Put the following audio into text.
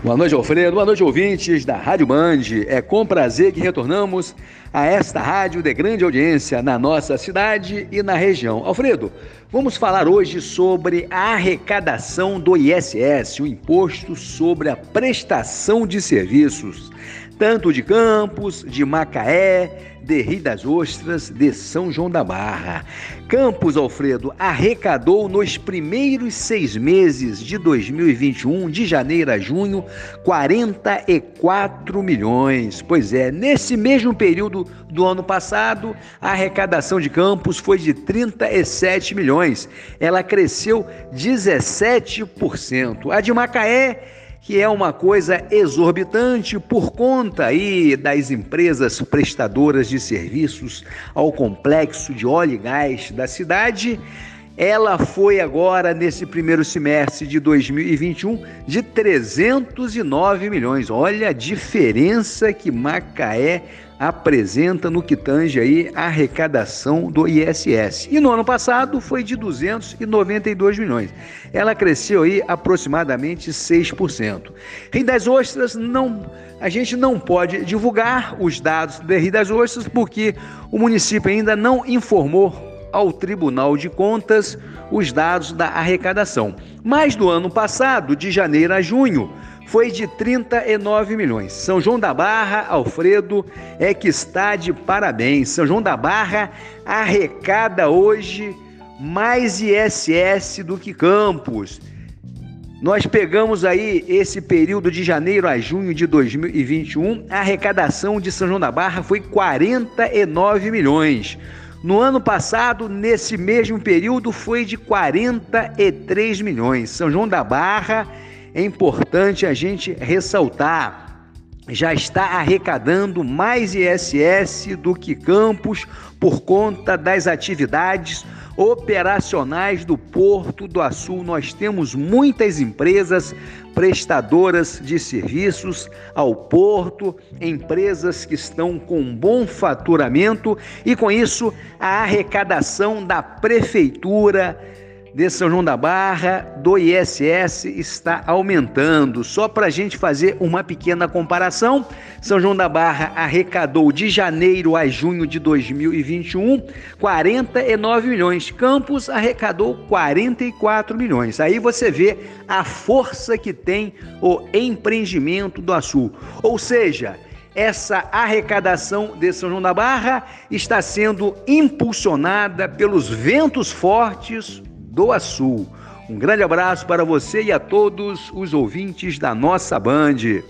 Boa noite, Alfredo. Boa noite, ouvintes da Rádio Band. É com prazer que retornamos a esta rádio de grande audiência na nossa cidade e na região. Alfredo, vamos falar hoje sobre a arrecadação do ISS, o Imposto sobre a Prestação de Serviços, tanto de Campos, de Macaé, de Rio das Ostras, de São João da Barra. Campos Alfredo arrecadou nos primeiros seis meses de 2021, de janeiro a junho, 44 milhões. Pois é, nesse mesmo período do ano passado, a arrecadação de Campos foi de 37 milhões. Ela cresceu 17%. A de Macaé que é uma coisa exorbitante por conta aí das empresas prestadoras de serviços ao complexo de óleo e gás da cidade. Ela foi agora nesse primeiro semestre de 2021 de 309 milhões. Olha a diferença que Macaé apresenta no que tange aí a arrecadação do ISS. E no ano passado foi de 292 milhões. Ela cresceu aí aproximadamente 6%. Rio das Ostras não a gente não pode divulgar os dados de Rio das Ostras porque o município ainda não informou ao Tribunal de Contas os dados da arrecadação. Mas no ano passado, de janeiro a junho, foi de 39 milhões. São João da Barra, Alfredo, é que está de parabéns. São João da Barra arrecada hoje mais ISS do que Campos. Nós pegamos aí esse período de janeiro a junho de 2021, a arrecadação de São João da Barra foi 49 milhões. No ano passado, nesse mesmo período, foi de 43 milhões. São João da Barra é importante a gente ressaltar já está arrecadando mais ISS do que Campos por conta das atividades operacionais do Porto do Açul. Nós temos muitas empresas prestadoras de serviços ao porto, empresas que estão com bom faturamento e com isso a arrecadação da prefeitura de São João da Barra, do ISS, está aumentando. Só para a gente fazer uma pequena comparação, São João da Barra arrecadou de janeiro a junho de 2021 49 milhões. Campos arrecadou 44 milhões. Aí você vê a força que tem o empreendimento do Açul. Ou seja, essa arrecadação de São João da Barra está sendo impulsionada pelos ventos fortes do Açul. Um grande abraço para você e a todos os ouvintes da nossa Band.